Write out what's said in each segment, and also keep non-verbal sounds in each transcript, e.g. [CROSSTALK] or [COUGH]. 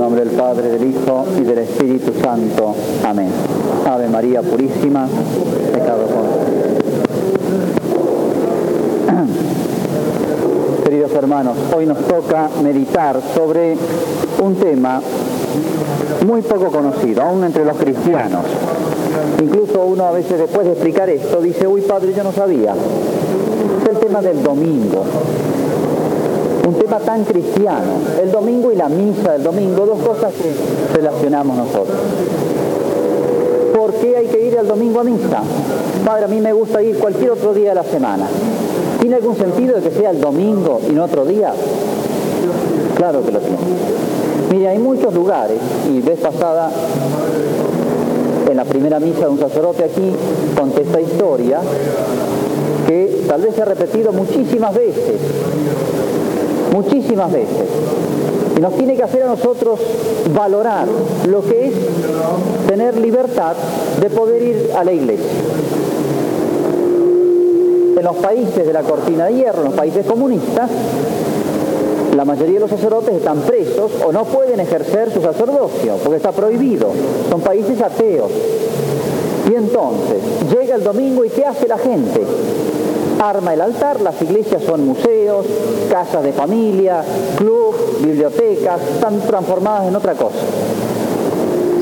el nombre del Padre, del Hijo y del Espíritu Santo. Amén. Ave María Purísima, pecado con. [CLEARS THROAT] Queridos hermanos, hoy nos toca meditar sobre un tema muy poco conocido, aún entre los cristianos. Incluso uno a veces después de explicar esto dice, uy padre, yo no sabía. Es el tema del domingo. Un tema tan cristiano. El domingo y la misa del domingo, dos cosas que relacionamos nosotros. ¿Por qué hay que ir el domingo a misa? Padre, a mí me gusta ir cualquier otro día de la semana. ¿Tiene algún sentido de que sea el domingo y no otro día? Claro que lo tiene. Mire, hay muchos lugares, y vez pasada en la primera misa de un sacerdote aquí conté esta historia que tal vez se ha repetido muchísimas veces, muchísimas veces. Y nos tiene que hacer a nosotros valorar lo que es tener libertad de poder ir a la iglesia. En los países de la cortina de hierro, en los países comunistas, la mayoría de los sacerdotes están presos o no pueden ejercer su sacerdocio porque está prohibido. Son países ateos. Y entonces llega el domingo y ¿qué hace la gente? Arma el altar, las iglesias son museos, casas de familia, club, bibliotecas, están transformadas en otra cosa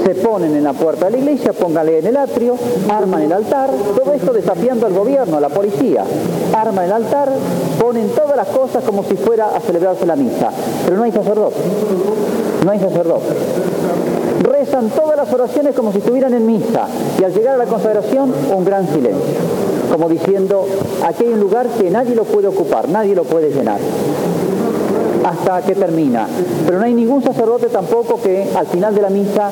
se ponen en la puerta de la iglesia, póngale en el atrio, arman el altar, todo esto desafiando al gobierno, a la policía. Arman el altar, ponen todas las cosas como si fuera a celebrarse la misa. Pero no hay sacerdote. No hay sacerdote. Rezan todas las oraciones como si estuvieran en misa. Y al llegar a la consagración, un gran silencio. Como diciendo, aquí hay un lugar que nadie lo puede ocupar, nadie lo puede llenar hasta que termina. Pero no hay ningún sacerdote tampoco que al final de la misa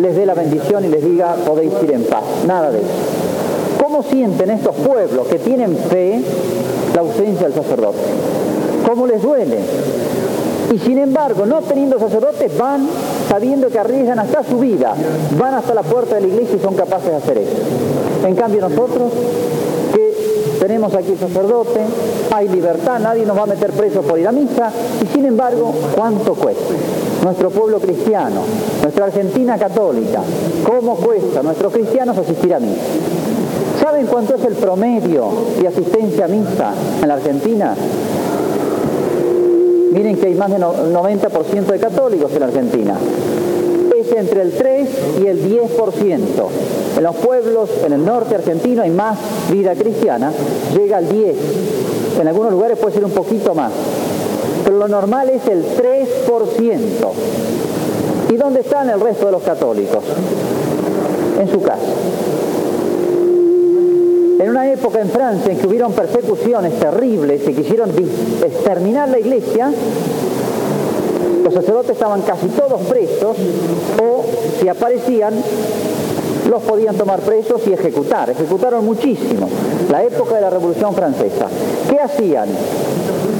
les dé la bendición y les diga podéis ir en paz. Nada de eso. ¿Cómo sienten estos pueblos que tienen fe la ausencia del sacerdote? ¿Cómo les duele? Y sin embargo, no teniendo sacerdotes, van sabiendo que arriesgan hasta su vida, van hasta la puerta de la iglesia y son capaces de hacer eso. En cambio nosotros, tenemos aquí sacerdote, hay libertad, nadie nos va a meter preso por ir a misa, y sin embargo, ¿cuánto cuesta? Nuestro pueblo cristiano, nuestra Argentina católica, ¿cómo cuesta a nuestros cristianos asistir a misa? ¿Saben cuánto es el promedio de asistencia a misa en la Argentina? Miren que hay más del 90% de católicos en la Argentina entre el 3 y el 10%. En los pueblos, en el norte argentino hay más vida cristiana, llega al 10. En algunos lugares puede ser un poquito más. Pero lo normal es el 3%. ¿Y dónde están el resto de los católicos? En su casa. En una época en Francia en que hubieron persecuciones terribles y quisieron exterminar la iglesia, los sacerdotes estaban casi todos presos o si aparecían los podían tomar presos y ejecutar. Ejecutaron muchísimo. La época de la Revolución Francesa. ¿Qué hacían?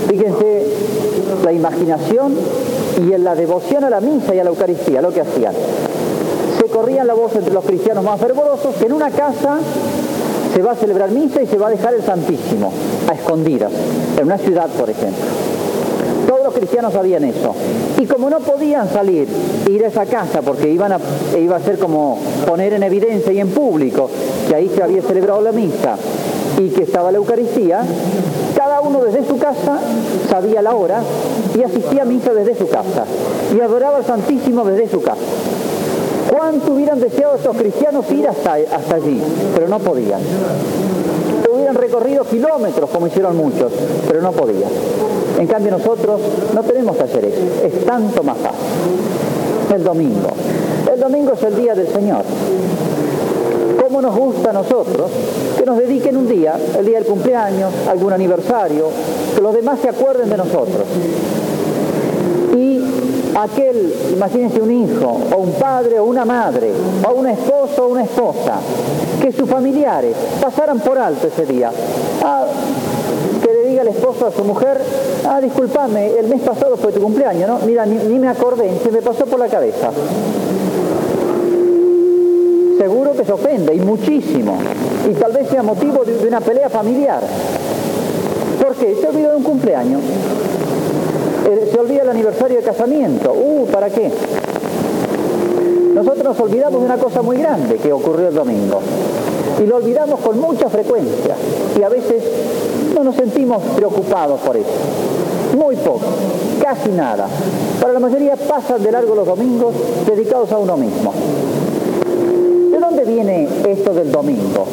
Fíjense la imaginación y en la devoción a la misa y a la Eucaristía, lo que hacían. Se corrían la voz entre los cristianos más fervorosos que en una casa se va a celebrar misa y se va a dejar el Santísimo, a escondidas, en una ciudad, por ejemplo. Cristianos sabían eso. Y como no podían salir, ir a esa casa, porque iban a, iba a ser como poner en evidencia y en público que ahí se había celebrado la misa y que estaba la Eucaristía, cada uno desde su casa sabía la hora y asistía a misa desde su casa y adoraba al Santísimo desde su casa. ¿Cuánto hubieran deseado estos cristianos ir hasta allí? Pero no podían. Hubieran recorrido kilómetros como hicieron muchos, pero no podían. En cambio nosotros no tenemos que hacer eso, es tanto más fácil. El domingo. El domingo es el día del Señor. ¿Cómo nos gusta a nosotros que nos dediquen un día, el día del cumpleaños, algún aniversario, que los demás se acuerden de nosotros? Y aquel, imagínense un hijo, o un padre, o una madre, o un esposo, o una esposa, que sus familiares pasaran por alto ese día. Ah, el esposo a su mujer, ah, discúlpame, el mes pasado fue tu cumpleaños, ¿no? Mira, ni, me acordé, se me pasó por la cabeza. Seguro que se ofende, y muchísimo. Y tal vez sea motivo de, una pelea familiar. ¿Por qué? Se olvidó de un cumpleaños. Eh, se olvida el aniversario de casamiento. Uh, ¿para qué? Nosotros nos olvidamos de una cosa muy grande que ocurrió el domingo. Y lo olvidamos con mucha frecuencia. Y a veces no nos sentimos preocupados por eso. Muy poco, casi nada. Para la mayoría pasan de largo los domingos dedicados a uno mismo. ¿De dónde viene esto del domingo?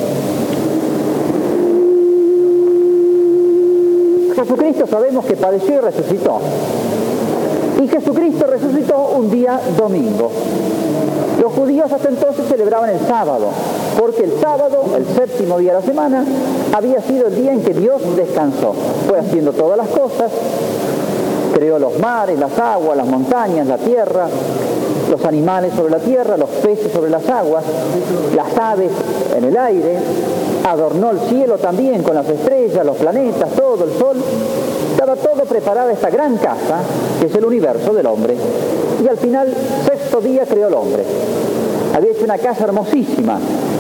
Jesucristo sabemos que padeció y resucitó. Y Jesucristo resucitó un día domingo. Los judíos hasta entonces celebraban el sábado, porque el sábado, el séptimo día de la semana, había sido el día en que Dios descansó. Fue haciendo todas las cosas, creó los mares, las aguas, las montañas, la tierra, los animales sobre la tierra, los peces sobre las aguas, las aves en el aire, adornó el cielo también con las estrellas, los planetas, todo el sol. Estaba todo preparado esta gran casa, que es el universo del hombre. Y al final, sexto día creó el hombre. Había hecho una casa hermosísima,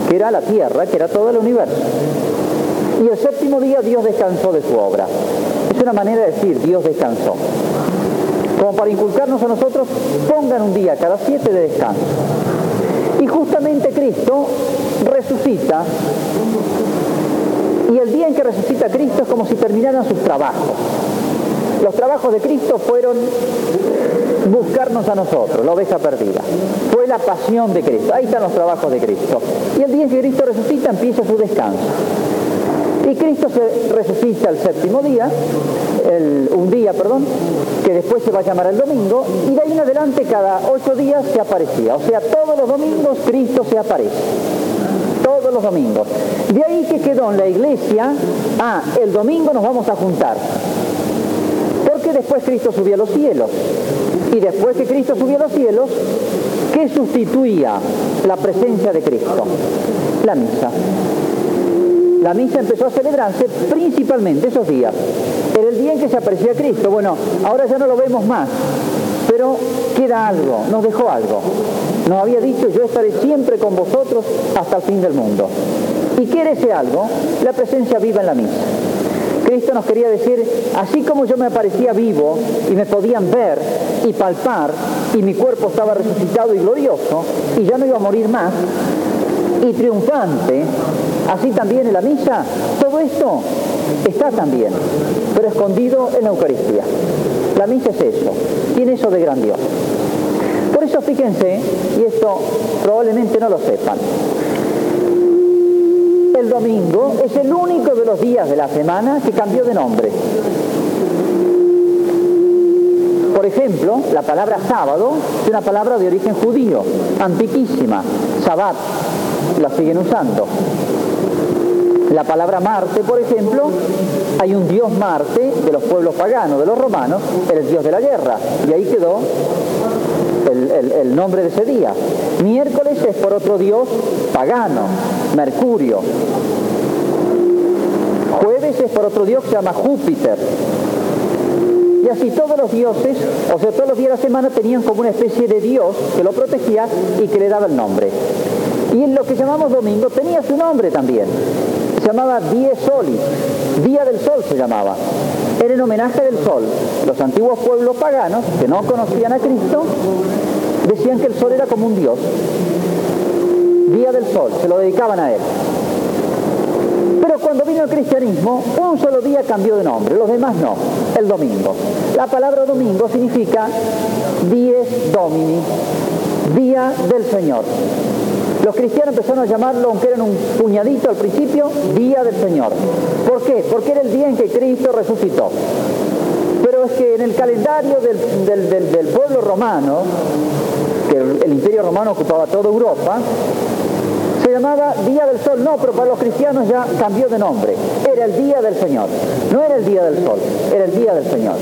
que era la tierra, que era todo el universo. Y el séptimo día Dios descansó de su obra. Es una manera de decir, Dios descansó. Como para inculcarnos a nosotros, pongan un día cada siete de descanso. Y justamente Cristo resucita y el día en que resucita Cristo es como si terminaran sus trabajos. Los trabajos de Cristo fueron buscarnos a nosotros, la oveja perdida. Fue la pasión de Cristo. Ahí están los trabajos de Cristo. Y el día en que Cristo resucita empieza su descanso. Y Cristo se resucita el séptimo día, un día, perdón, que después se va a llamar el domingo, y de ahí en adelante cada ocho días se aparecía. O sea, todos los domingos Cristo se aparece. Todos los domingos. De ahí que quedó en la iglesia, ah, el domingo nos vamos a juntar. Porque después Cristo subió a los cielos. Y después que Cristo subió a los cielos, ¿qué sustituía la presencia de Cristo? La misa la misa empezó a celebrarse principalmente esos días. Era el día en que se aparecía Cristo. Bueno, ahora ya no lo vemos más, pero queda algo, nos dejó algo. Nos había dicho, yo estaré siempre con vosotros hasta el fin del mundo. ¿Y qué era ese algo? La presencia viva en la misa. Cristo nos quería decir, así como yo me aparecía vivo y me podían ver y palpar y mi cuerpo estaba resucitado y glorioso y ya no iba a morir más y triunfante, Así también en la misa, todo esto está también, pero escondido en la Eucaristía. La misa es eso, tiene eso de grandioso. Por eso fíjense, y esto probablemente no lo sepan, el domingo es el único de los días de la semana que cambió de nombre. Por ejemplo, la palabra sábado es una palabra de origen judío, antiquísima, sabbat, la siguen usando. La palabra Marte, por ejemplo, hay un dios Marte de los pueblos paganos, de los romanos, el dios de la guerra, y ahí quedó el, nombre de ese día. Miércoles es por otro dios pagano, Mercurio. Jueves es por otro dios que se llama Júpiter. Y así todos los dioses, o sea, todos los días de la semana tenían como una especie de dios que lo protegía y que le daba el nombre. Y en lo que llamamos domingo tenía su nombre también llamaba Die Solis, Día del Sol se llamaba. Era en homenaje del sol. Los antiguos pueblos paganos, que no conocían a Cristo, decían que el sol era como un dios. Día del Sol, se lo dedicaban a él. Pero cuando vino el cristianismo, un solo día cambió de nombre, los demás no, el domingo. La palabra domingo significa dies domini, día del Señor. Los cristianos empezaron a llamarlo, aunque eran un puñadito al principio, Día del Señor. ¿Por qué? Porque era el día en que Cristo resucitó. Pero es que en el calendario del, pueblo romano, que el, imperio romano ocupaba toda Europa, se llamaba Día del Sol. No, pero para los cristianos ya cambió de nombre. Era el Día del Señor. No era el Día del Sol, era el Día del Señor.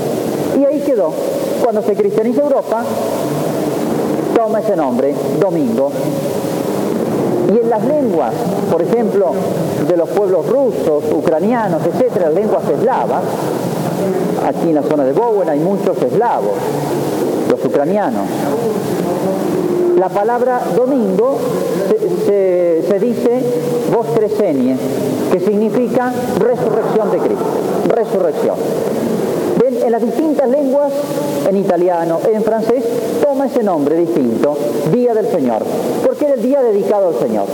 Y ahí quedó. Cuando se cristianiza Europa, toma ese nombre, domingo, y en las lenguas, por ejemplo, de los pueblos rusos, ucranianos, etcétera, lenguas eslavas, aquí en la zona de Bowen hay muchos eslavos, los ucranianos. La palabra domingo se, dice vostresenie, que significa resurrección de Cristo, resurrección. En las distintas lenguas, en italiano, en francés, toma ese nombre distinto, Día del Señor, era el día dedicado al Señor.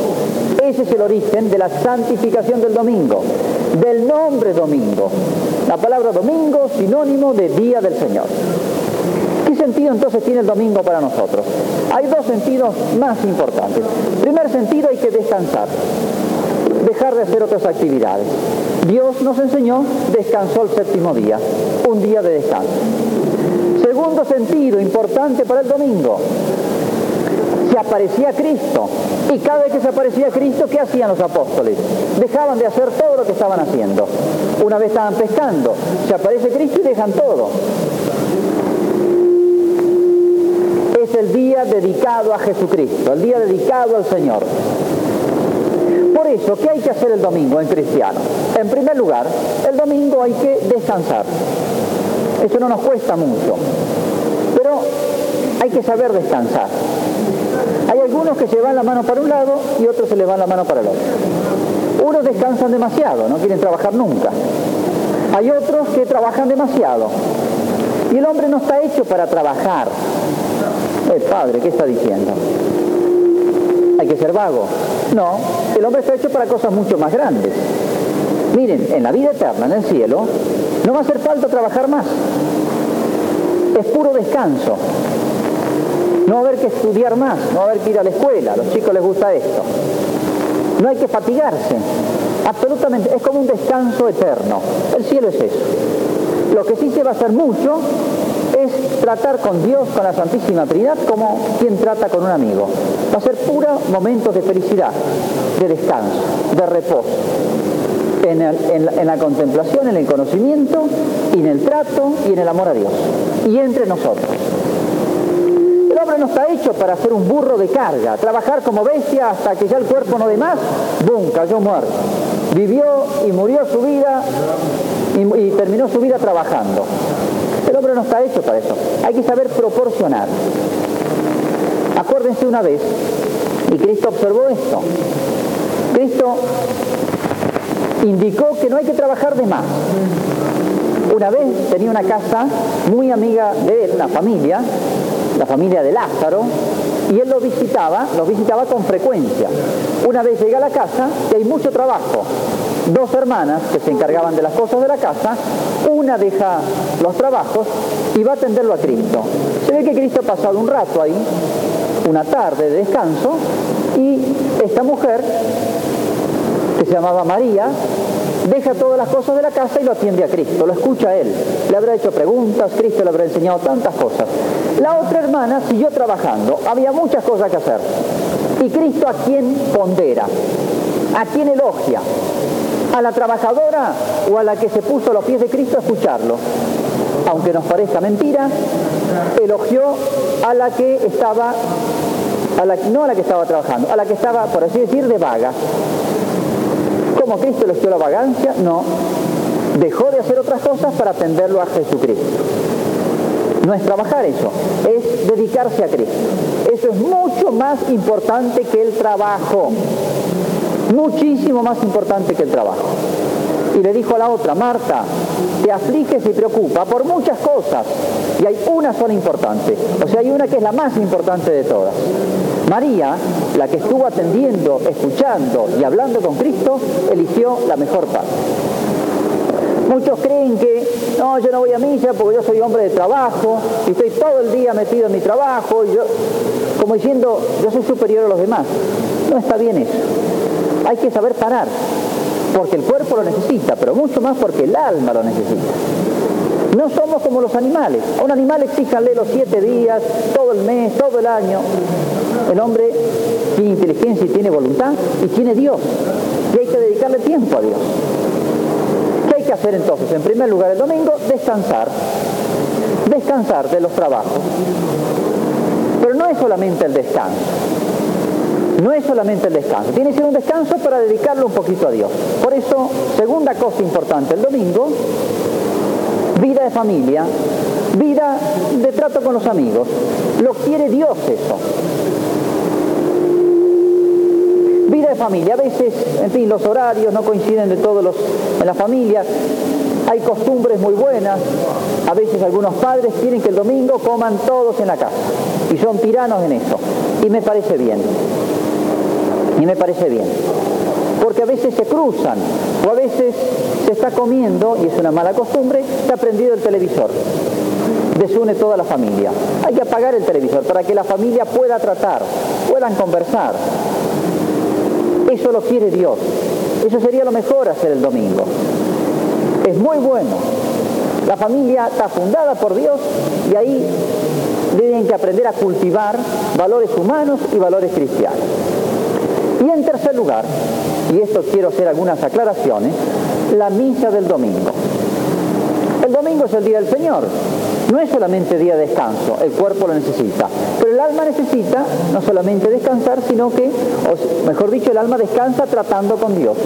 Ese es el origen de la santificación del domingo, del nombre domingo. La palabra domingo sinónimo de Día del Señor. ¿Qué sentido entonces tiene el domingo para nosotros? Hay dos sentidos más importantes. Primer sentido, hay que descansar, dejar de hacer otras actividades. Dios nos enseñó, descansó el séptimo día, un día de descanso. Segundo sentido importante para el domingo, se aparecía Cristo. Y cada vez que se aparecía Cristo, ¿qué hacían los apóstoles? Dejaban de hacer todo lo que estaban haciendo. Una vez estaban pescando, se aparece Cristo y dejan todo. Es el día dedicado a Jesucristo, el día dedicado al Señor. Por eso, ¿qué hay que hacer el domingo en cristiano? En primer lugar, el domingo hay que descansar. Eso no nos cuesta mucho, pero hay que saber descansar. Hay algunos que se van la mano para un lado y otros se les van la mano para el otro. Unos descansan demasiado, no quieren trabajar nunca. Hay otros que trabajan demasiado. Y el hombre no está hecho para trabajar. El padre, ¿qué está diciendo? Hay que ser vago. No, el hombre está hecho para cosas mucho más grandes. Miren, en la vida eterna, en el cielo, no va a hacer falta trabajar más. Es puro descanso. No va a haber que estudiar más, no va a haber que ir a la escuela, a los chicos les gusta esto. No hay que fatigarse, absolutamente, es como un descanso eterno. El cielo es eso. Lo que sí se va a hacer mucho es tratar con Dios, con la Santísima Trinidad, como quien trata con un amigo. Va a ser puro momentos de felicidad, de descanso, de reposo. En, en, la contemplación, en el conocimiento, y en el trato y en el amor a Dios. Y entre nosotros. El hombre no está hecho para ser un burro de carga, trabajar como bestia hasta que ya el cuerpo no dé más, ¡bum! cayó muerto. Vivió y murió su vida y, y terminó su vida trabajando. El hombre no está hecho para eso. Hay que saber proporcionar. Acuérdense una vez, y Cristo observó esto. Cristo indicó que no hay que trabajar de más. Una vez tenía una casa muy amiga de él, una familia, la familia de Lázaro, y él lo visitaba, lo visitaba con frecuencia. Una vez llega a la casa y hay mucho trabajo. Dos hermanas que se encargaban de las cosas de la casa, una deja los trabajos y va a atenderlo a Cristo. Se ve que Cristo ha pasado un rato ahí, una tarde de descanso, y esta mujer, que se llamaba María, deja todas las cosas de la casa y lo atiende a Cristo, lo escucha a él. Le habrá hecho preguntas, Cristo le habrá enseñado tantas cosas. La otra hermana siguió trabajando, había muchas cosas que hacer. ¿Y Cristo a quién pondera? ¿A quién elogia? ¿A la trabajadora o a la que se puso a los pies de Cristo a escucharlo? Aunque nos parezca mentira, elogió a la que estaba, a la, no a la que estaba trabajando, a la que estaba, por así decir, de vaga como Cristo eligió la vagancia, no. Dejó de hacer otras cosas para atenderlo a Jesucristo. No es trabajar eso, es dedicarse a Cristo. Eso es mucho más importante que el trabajo. Muchísimo más importante que el trabajo. Y le dijo a la otra, Marta, te afliges y preocupa por muchas cosas. Y hay una sola importante. O sea, hay una que es la más importante de todas. María, la que estuvo atendiendo, escuchando y hablando con Cristo, eligió la mejor parte. Muchos creen que, no, yo no voy a misa porque yo soy hombre de trabajo y estoy todo el día metido en mi trabajo, y yo, como diciendo, yo soy superior a los demás. No está bien eso. Hay que saber parar, porque el cuerpo lo necesita, pero mucho más porque el alma lo necesita. No somos como los animales. Un animal exíjanle los siete días, todo el mes, todo el año. El hombre tiene inteligencia y tiene voluntad y tiene Dios. Y hay que dedicarle tiempo a Dios. ¿Qué hay que hacer entonces? En primer lugar, el domingo, descansar. Descansar de los trabajos. Pero no es solamente el descanso. No es solamente el descanso. Tiene que ser un descanso para dedicarlo un poquito a Dios. Por eso, segunda cosa importante, el domingo, vida de familia, vida de trato con los amigos. Lo quiere Dios eso vida de familia. A veces, en fin, los horarios no coinciden de todos los en la familia. Hay costumbres muy buenas. A veces algunos padres quieren que el domingo coman todos en la casa. Y son tiranos en eso. Y me parece bien. Y me parece bien. A veces se cruzan. O a veces se está comiendo, y es una mala costumbre, se ha prendido el televisor. Desune toda la familia. Hay que apagar el televisor para que la familia pueda tratar, puedan conversar. Eso lo quiere Dios. Eso sería lo mejor hacer el domingo. Es muy bueno. La familia está fundada por Dios y ahí tienen que aprender a cultivar valores humanos y valores cristianos. Y en tercer lugar, y esto quiero hacer algunas aclaraciones, la misa del domingo. El domingo es el día del Señor, no es solamente día de descanso, el cuerpo lo necesita, pero el alma necesita no solamente descansar, sino que, mejor dicho, el alma descansa tratando con Dios.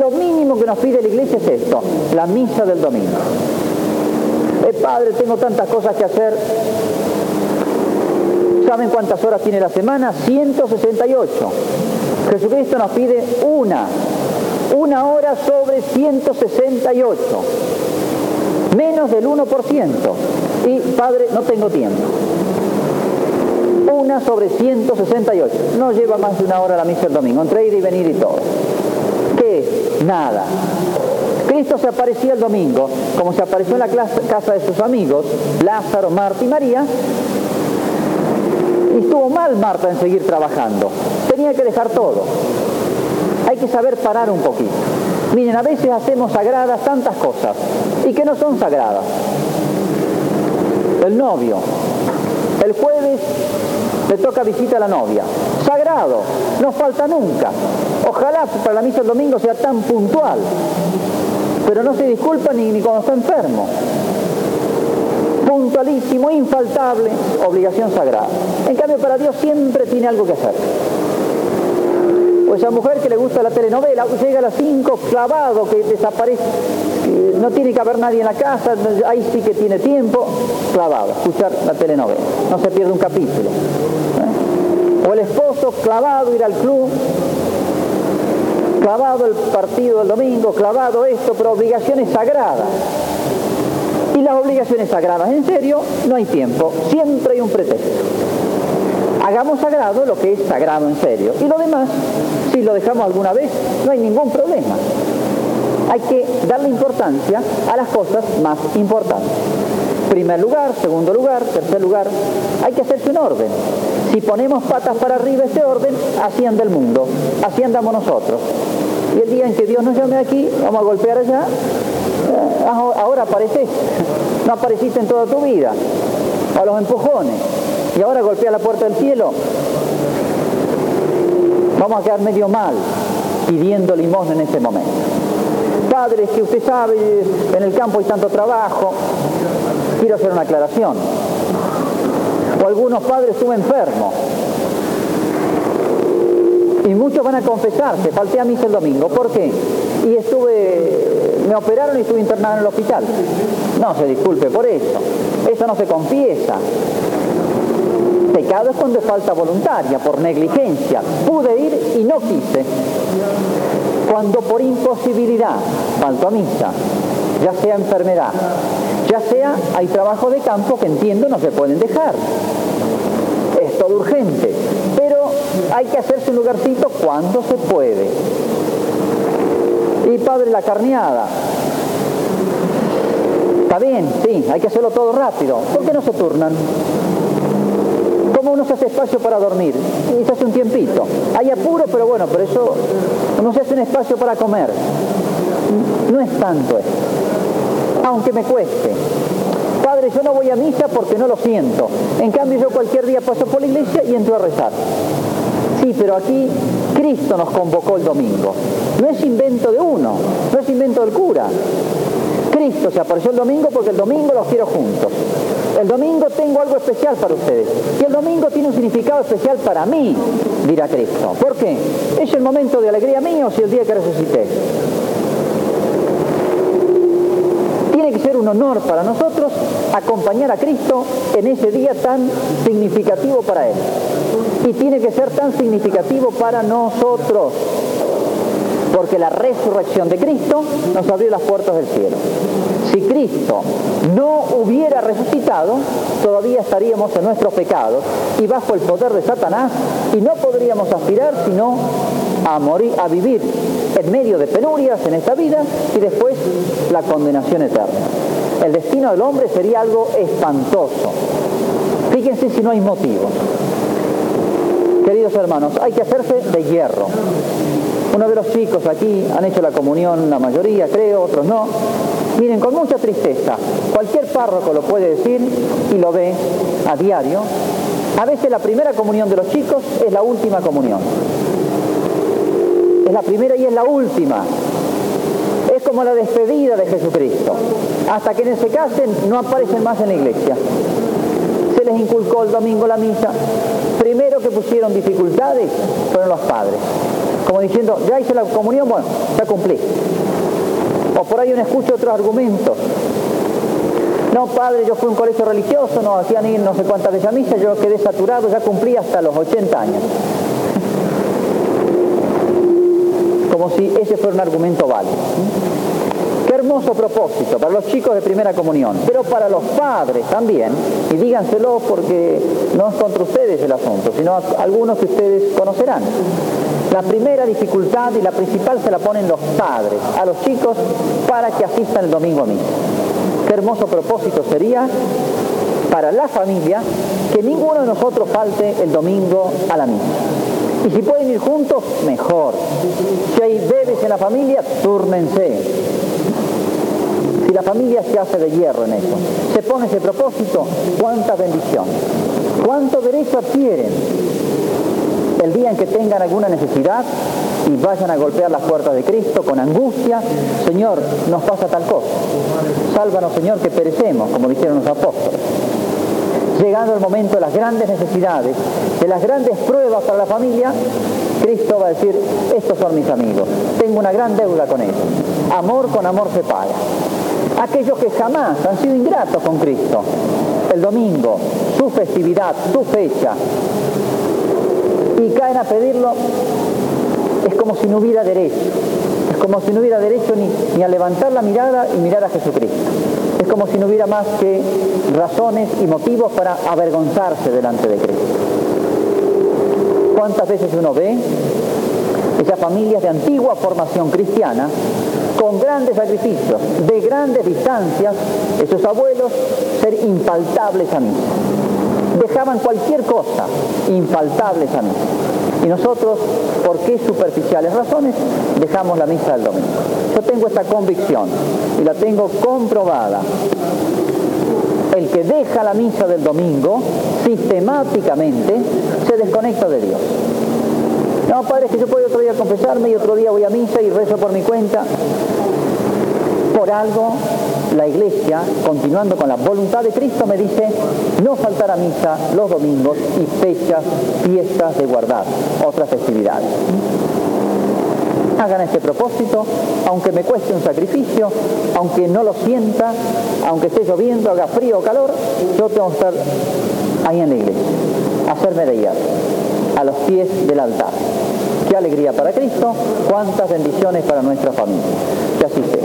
Lo mínimo que nos pide la iglesia es esto, la misa del domingo. Eh, padre, tengo tantas cosas que hacer. ¿Saben cuántas horas tiene la semana? 168. Jesucristo nos pide una, una hora sobre 168 menos del 1%. Y, padre, no tengo tiempo. Una sobre 168. No lleva más de una hora la misa el domingo, entre ir y venir y todo. ¿Qué? Nada. Cristo se aparecía el domingo, como se apareció en la casa de sus amigos, Lázaro, Marta y María, y estuvo mal Marta en seguir trabajando. Tenía que dejar todo. Hay que saber parar un poquito. Miren, a veces hacemos sagradas tantas cosas y que no son sagradas. El novio. El jueves le toca visita a la novia. Sagrado, no falta nunca. Ojalá para la misa el domingo sea tan puntual. Pero no se disculpa ni, ni cuando está enfermo. Puntualísimo, infaltable, obligación sagrada. En cambio, para Dios siempre tiene algo que hacer. O esa mujer que le gusta la telenovela, llega a las 5 clavado, que desaparece, no tiene que haber nadie en la casa, ahí sí que tiene tiempo, clavado, escuchar la telenovela, no se pierde un capítulo. ¿eh? O el esposo clavado, ir al club, clavado el partido del domingo, clavado esto, pero obligaciones sagradas. Y las obligaciones sagradas, en serio, no hay tiempo, siempre hay un pretexto hagamos sagrado lo que es sagrado en serio. Y lo demás, si lo dejamos alguna vez, no hay ningún problema. Hay que darle importancia a las cosas más importantes. Primer lugar, segundo lugar, tercer lugar, hay que hacerse un orden. Si ponemos patas para arriba ese orden, así anda el mundo, así andamos nosotros. Y el día en que Dios nos llame aquí, vamos a golpear allá, ahora apareces, no apareciste en toda tu vida, a los empujones y ahora golpea la puerta del cielo, vamos a quedar medio mal pidiendo limosna en ese momento. Padres, que usted sabe, en el campo hay tanto trabajo, quiero hacer una aclaración. O algunos padres estuve enfermo. Y muchos van a confesarse, falté a misa el domingo. ¿Por qué? Y estuve, me operaron y estuve internado en el hospital. No se disculpe por eso. Eso no se confiesa. Pecado es cuando falta voluntaria, por negligencia. Pude ir y no quise. Cuando por imposibilidad falto a misa, ya sea enfermedad, ya sea hay trabajo de campo que entiendo no se pueden dejar. Es todo urgente, pero hay que hacerse un lugarcito cuando se puede. Y padre, la carneada. Está bien, sí, hay que hacerlo todo rápido. ¿Por qué no se turnan? uno se hace espacio para dormir? Y se hace un tiempito. Hay apuro, pero bueno, por eso uno se hace un espacio para comer. No es tanto. Aunque me cueste. Padre, yo no voy a misa porque no lo siento. En cambio, yo cualquier día paso por la iglesia y entro a rezar. Sí, pero aquí Cristo nos convocó el domingo. No es invento de uno, no es invento del cura. Cristo se apareció el domingo porque el domingo los quiero juntos. El domingo tengo algo especial para ustedes. Y el domingo tiene un significado especial para mí, dirá Cristo. ¿Por qué? ¿Es el momento de alegría mío si el día que resucité? Tiene que ser un honor para nosotros acompañar a Cristo en ese día tan significativo para Él. Y tiene que ser tan significativo para nosotros. Porque la resurrección de Cristo nos abrió las puertas del cielo. Si Cristo no hubiera resucitado, todavía estaríamos en nuestros pecados y bajo el poder de Satanás y no podríamos aspirar sino a morir, a vivir en medio de penurias en esta vida y después la condenación eterna. El destino del hombre sería algo espantoso. Fíjense si no hay motivo. Queridos hermanos, hay que hacerse de hierro. Uno de los chicos aquí han hecho la comunión, la mayoría creo, otros no. Miren, con mucha tristeza, cualquier párroco lo puede decir y lo ve a diario. A veces la primera comunión de los chicos es la última comunión. Es la primera y es la última. Es como la despedida de Jesucristo. Hasta que se casen no aparecen más en la iglesia. Se les inculcó el domingo la misa. Primero que pusieron dificultades fueron los padres. Como diciendo, ya hice la comunión, bueno, ya cumplí. O por ahí uno escucha otros argumentos. No, padre, yo fui a un colegio religioso, no hacían ir no sé cuántas veces a yo quedé saturado, ya cumplí hasta los 80 años. [LAUGHS] Como si ese fuera un argumento válido. Hermoso propósito para los chicos de primera comunión, pero para los padres también, y díganselo porque no es contra ustedes el asunto, sino algunos que ustedes conocerán. La primera dificultad y la principal se la ponen los padres a los chicos para que asistan el domingo a misa. Qué hermoso propósito sería para la familia que ninguno de nosotros falte el domingo a la misa. Y si pueden ir juntos, mejor. Si hay bebés en la familia, túrnense. La familia se hace de hierro en eso, se pone ese propósito, cuánta bendición, cuánto derecho adquieren el día en que tengan alguna necesidad y vayan a golpear las puertas de Cristo con angustia, Señor, nos pasa tal cosa. Sálvanos, Señor, que perecemos, como dijeron los apóstoles. Llegando el momento de las grandes necesidades, de las grandes pruebas para la familia, Cristo va a decir, estos son mis amigos, tengo una gran deuda con ellos. Amor con amor se paga. Aquellos que jamás han sido ingratos con Cristo, el domingo, su festividad, su fecha, y caen a pedirlo, es como si no hubiera derecho. Es como si no hubiera derecho ni, ni a levantar la mirada y mirar a Jesucristo. Es como si no hubiera más que razones y motivos para avergonzarse delante de Cristo. ¿Cuántas veces uno ve esas familias de antigua formación cristiana con grandes sacrificios, de grandes distancias, esos abuelos ser infaltables a mí? dejaban cualquier cosa infaltables a mí. Y nosotros, ¿por qué superficiales razones? Dejamos la misa del domingo. Yo tengo esta convicción y la tengo comprobada. El que deja la misa del domingo sistemáticamente se desconecta de Dios. No, padre, es que yo puedo otro día confesarme y otro día voy a misa y rezo por mi cuenta. Por algo la iglesia, continuando con la voluntad de Cristo, me dice no faltar a misa los domingos y fechas, fiestas de guardar, otras festividades. Hagan este propósito, aunque me cueste un sacrificio, aunque no lo sienta, aunque esté lloviendo, haga frío o calor, yo tengo que estar ahí en la iglesia, hacerme de hierro, a los pies del altar. Qué alegría para Cristo, cuántas bendiciones para nuestra familia. Que así sea.